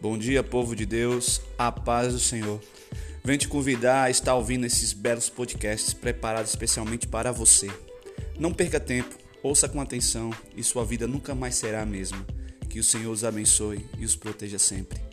Bom dia, povo de Deus, a paz do Senhor. Venho te convidar a estar ouvindo esses belos podcasts preparados especialmente para você. Não perca tempo, ouça com atenção e sua vida nunca mais será a mesma. Que o Senhor os abençoe e os proteja sempre.